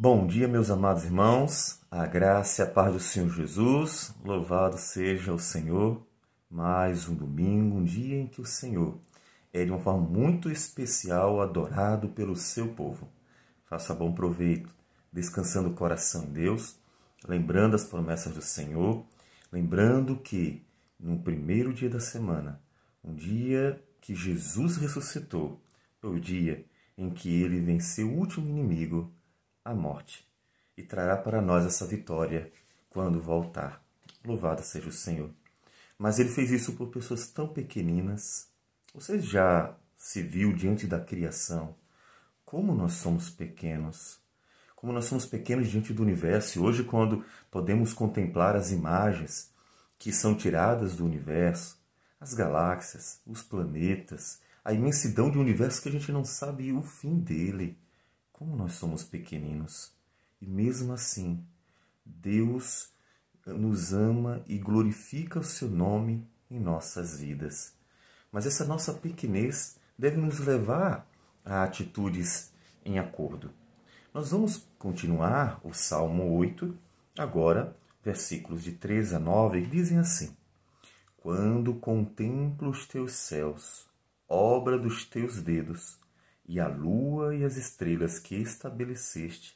Bom dia, meus amados irmãos, a graça e a paz do Senhor Jesus, louvado seja o Senhor. Mais um domingo, um dia em que o Senhor é de uma forma muito especial adorado pelo seu povo. Faça bom proveito, descansando o coração em Deus, lembrando as promessas do Senhor, lembrando que no primeiro dia da semana, um dia que Jesus ressuscitou, foi o dia em que ele venceu o último inimigo, a morte, e trará para nós essa vitória quando voltar. Louvado seja o Senhor. Mas ele fez isso por pessoas tão pequeninas. Você já se viu diante da criação? Como nós somos pequenos. Como nós somos pequenos diante do universo. E hoje, quando podemos contemplar as imagens que são tiradas do universo, as galáxias, os planetas, a imensidão de um universo que a gente não sabe o fim dele. Como nós somos pequeninos. E mesmo assim, Deus nos ama e glorifica o seu nome em nossas vidas. Mas essa nossa pequenez deve nos levar a atitudes em acordo. Nós vamos continuar o Salmo 8, agora, versículos de 3 a 9, que dizem assim: Quando contemplo os teus céus, obra dos teus dedos, e a lua e as estrelas que estabeleceste,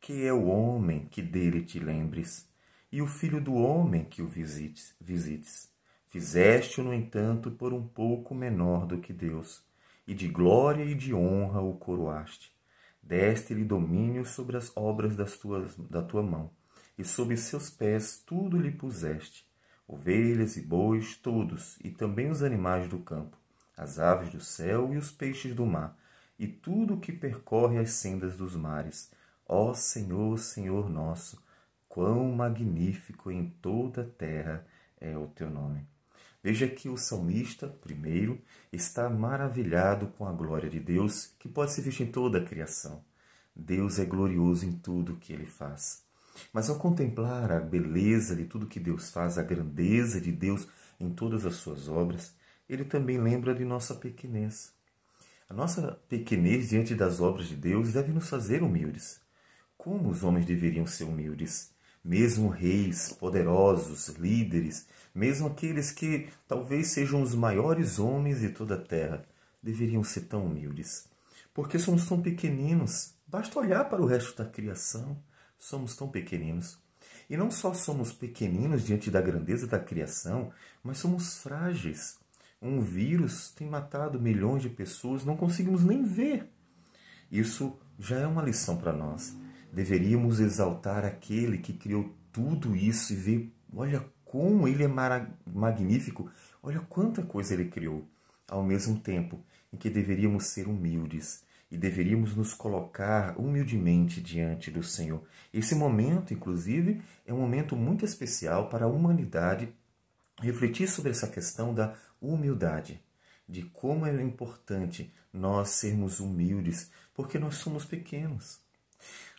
que é o homem que dele te lembres, e o filho do homem que o visites. visites. Fizeste-o, no entanto, por um pouco menor do que Deus, e de glória e de honra o coroaste. Deste-lhe domínio sobre as obras das tuas, da tua mão, e sob seus pés tudo lhe puseste, ovelhas e bois todos, e também os animais do campo as aves do céu e os peixes do mar, e tudo o que percorre as sendas dos mares. Ó Senhor, Senhor nosso, quão magnífico em toda a terra é o teu nome. Veja que o salmista, primeiro, está maravilhado com a glória de Deus, que pode ser vista em toda a criação. Deus é glorioso em tudo que ele faz. Mas ao contemplar a beleza de tudo que Deus faz, a grandeza de Deus em todas as suas obras, ele também lembra de nossa pequenez. A nossa pequenez diante das obras de Deus deve nos fazer humildes. Como os homens deveriam ser humildes? Mesmo reis, poderosos, líderes, mesmo aqueles que talvez sejam os maiores homens de toda a terra, deveriam ser tão humildes. Porque somos tão pequeninos. Basta olhar para o resto da criação. Somos tão pequeninos. E não só somos pequeninos diante da grandeza da criação, mas somos frágeis. Um vírus tem matado milhões de pessoas, não conseguimos nem ver. Isso já é uma lição para nós. Deveríamos exaltar aquele que criou tudo isso e ver, olha como ele é magnífico, olha quanta coisa ele criou. Ao mesmo tempo em que deveríamos ser humildes e deveríamos nos colocar humildemente diante do Senhor. Esse momento, inclusive, é um momento muito especial para a humanidade refletir sobre essa questão da humildade, de como é importante nós sermos humildes, porque nós somos pequenos.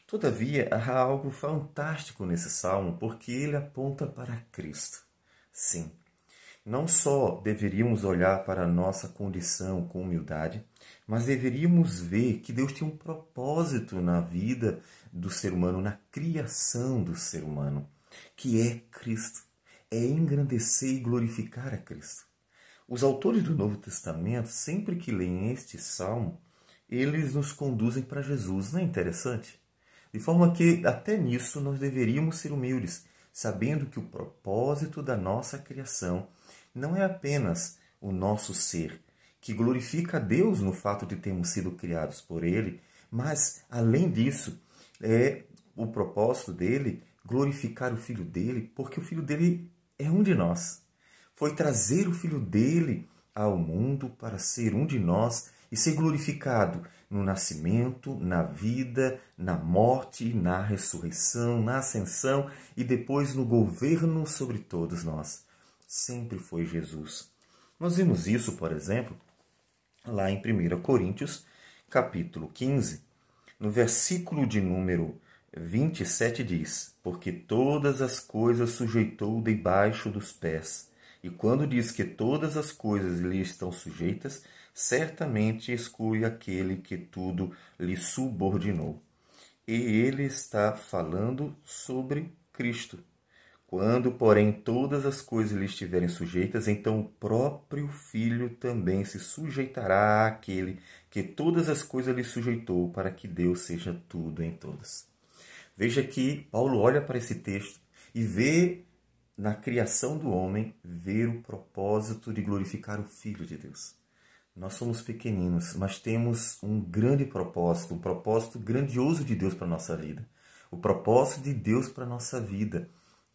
Todavia, há algo fantástico nesse salmo, porque ele aponta para Cristo. Sim, não só deveríamos olhar para a nossa condição com humildade, mas deveríamos ver que Deus tem um propósito na vida do ser humano, na criação do ser humano, que é Cristo. É engrandecer e glorificar a Cristo. Os autores do Novo Testamento, sempre que leem este salmo, eles nos conduzem para Jesus. Não é interessante? De forma que, até nisso, nós deveríamos ser humildes, sabendo que o propósito da nossa criação não é apenas o nosso ser, que glorifica a Deus no fato de termos sido criados por Ele, mas, além disso, é o propósito dele glorificar o Filho dele, porque o Filho dele é um de nós foi trazer o Filho dele ao mundo para ser um de nós e ser glorificado no nascimento, na vida, na morte, na ressurreição, na ascensão e depois no governo sobre todos nós. Sempre foi Jesus. Nós vimos isso, por exemplo, lá em 1 Coríntios, capítulo 15, no versículo de número 27 diz: Porque todas as coisas sujeitou debaixo dos pés e quando diz que todas as coisas lhe estão sujeitas, certamente exclui aquele que tudo lhe subordinou. e ele está falando sobre Cristo. Quando, porém, todas as coisas lhe estiverem sujeitas, então o próprio Filho também se sujeitará àquele que todas as coisas lhe sujeitou, para que Deus seja tudo em todos. Veja que Paulo olha para esse texto e vê na criação do homem ver o propósito de glorificar o Filho de Deus. Nós somos pequeninos, mas temos um grande propósito, um propósito grandioso de Deus para a nossa vida. O propósito de Deus para a nossa vida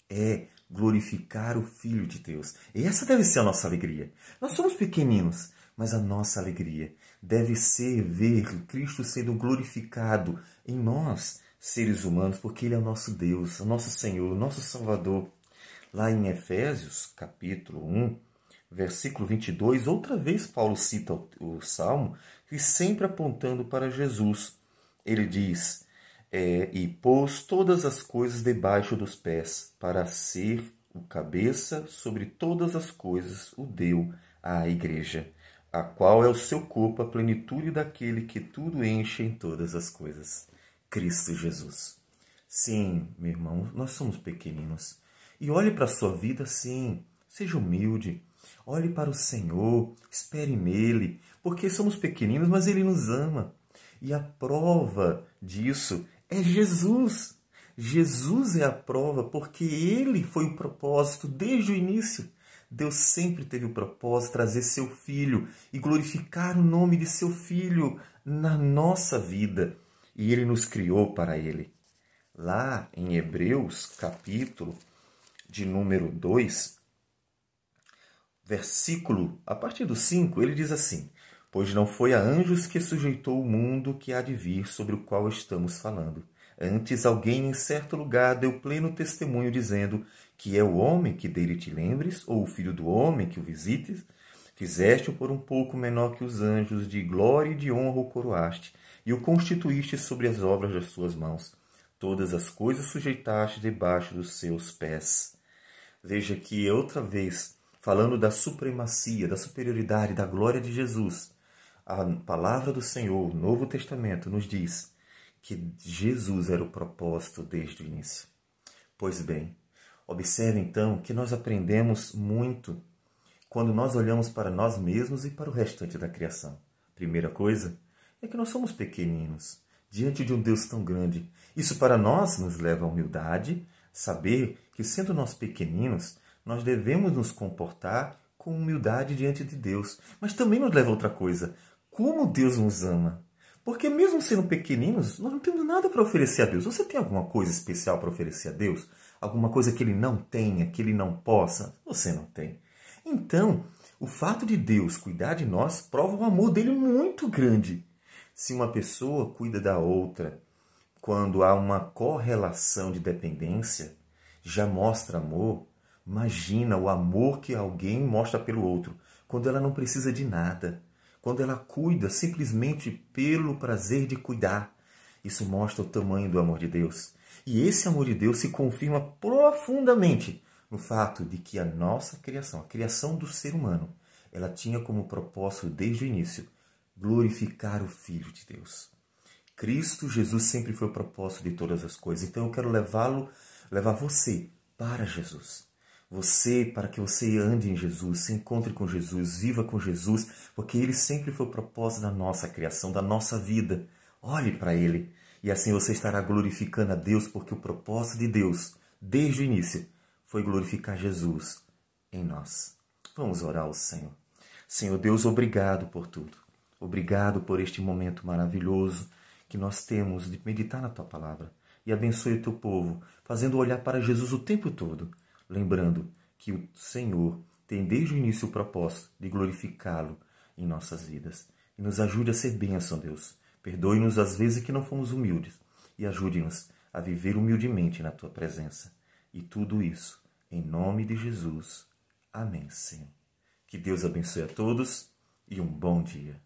é glorificar o Filho de Deus. E essa deve ser a nossa alegria. Nós somos pequeninos, mas a nossa alegria deve ser ver Cristo sendo glorificado em nós, seres humanos, porque Ele é o nosso Deus, o nosso Senhor, o nosso Salvador. Lá em Efésios, capítulo 1, versículo 22, outra vez Paulo cita o, Salmo, e sempre apontando para Jesus. Ele diz: é, E pôs todas as coisas debaixo dos pés, para ser o cabeça sobre todas as coisas, o deu à igreja, a qual é o seu corpo, a plenitude daquele que tudo enche em todas as coisas. Cristo Jesus. Sim, meu irmão, nós somos pequeninos. E olhe para a sua vida sim, seja humilde. Olhe para o Senhor, espere nele, porque somos pequeninos, mas ele nos ama. E a prova disso é Jesus. Jesus é a prova, porque ele foi o propósito desde o início. Deus sempre teve o propósito de trazer seu filho e glorificar o nome de seu filho na nossa vida e ele nos criou para ele. Lá em Hebreus, capítulo de número 2, versículo, a partir do 5, ele diz assim: Pois não foi a anjos que sujeitou o mundo que há de vir sobre o qual estamos falando. Antes alguém em certo lugar deu pleno testemunho, dizendo que é o homem que dele te lembres, ou o filho do homem que o visites. Fizeste-o por um pouco menor que os anjos, de glória e de honra o coroaste e o constituíste sobre as obras das suas mãos. Todas as coisas sujeitaste debaixo dos seus pés. Veja que outra vez, falando da supremacia, da superioridade, da glória de Jesus, a palavra do Senhor, o Novo Testamento, nos diz que Jesus era o propósito desde o início. Pois bem, observe então que nós aprendemos muito quando nós olhamos para nós mesmos e para o restante da criação. Primeira coisa, é que nós somos pequeninos diante de um Deus tão grande. Isso para nós nos leva à humildade, saber que, sendo nós pequeninos, nós devemos nos comportar com humildade diante de Deus. Mas também nos leva a outra coisa: como Deus nos ama. Porque, mesmo sendo pequeninos, nós não temos nada para oferecer a Deus. Você tem alguma coisa especial para oferecer a Deus? Alguma coisa que ele não tenha, que ele não possa? Você não tem. Então, o fato de Deus cuidar de nós prova um amor dele muito grande. Se uma pessoa cuida da outra quando há uma correlação de dependência, já mostra amor. Imagina o amor que alguém mostra pelo outro quando ela não precisa de nada, quando ela cuida simplesmente pelo prazer de cuidar. Isso mostra o tamanho do amor de Deus. E esse amor de Deus se confirma profundamente no fato de que a nossa criação, a criação do ser humano, ela tinha como propósito desde o início glorificar o Filho de Deus. Cristo Jesus sempre foi o propósito de todas as coisas. Então eu quero levá-lo, levar você para Jesus. Você, para que você ande em Jesus, se encontre com Jesus, viva com Jesus, porque Ele sempre foi o propósito da nossa criação, da nossa vida. Olhe para Ele e assim você estará glorificando a Deus, porque o propósito de Deus, desde o início, foi glorificar Jesus em nós. Vamos orar ao Senhor. Senhor Deus, obrigado por tudo. Obrigado por este momento maravilhoso que nós temos de meditar na tua palavra. E abençoe o teu povo, fazendo olhar para Jesus o tempo todo, lembrando que o Senhor tem desde o início o propósito de glorificá-lo em nossas vidas. E nos ajude a ser bênção, Deus. Perdoe-nos as vezes que não fomos humildes e ajude-nos a viver humildemente na tua presença. E tudo isso em nome de Jesus. Amém, Senhor. Que Deus abençoe a todos e um bom dia.